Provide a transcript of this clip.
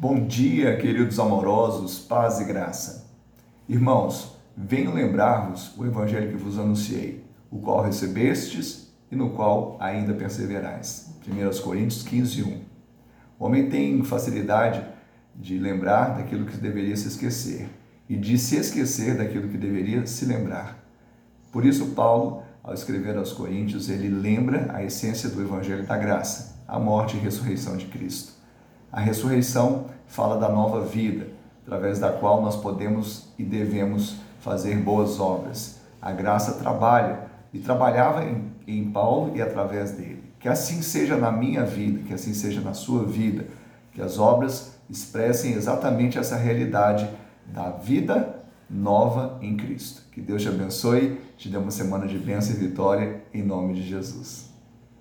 Bom dia, queridos amorosos, paz e graça. Irmãos, venho lembrar-vos o evangelho que vos anunciei, o qual recebestes e no qual ainda perseverais. 1 Coríntios 15, 1. O homem tem facilidade de lembrar daquilo que deveria se esquecer e de se esquecer daquilo que deveria se lembrar. Por isso, Paulo, ao escrever aos Coríntios, ele lembra a essência do evangelho da graça, a morte e ressurreição de Cristo. A ressurreição fala da nova vida, através da qual nós podemos e devemos fazer boas obras. A graça trabalha e trabalhava em, em Paulo e através dele. Que assim seja na minha vida, que assim seja na sua vida, que as obras expressem exatamente essa realidade da vida nova em Cristo. Que Deus te abençoe, te dê uma semana de bênção e vitória, em nome de Jesus.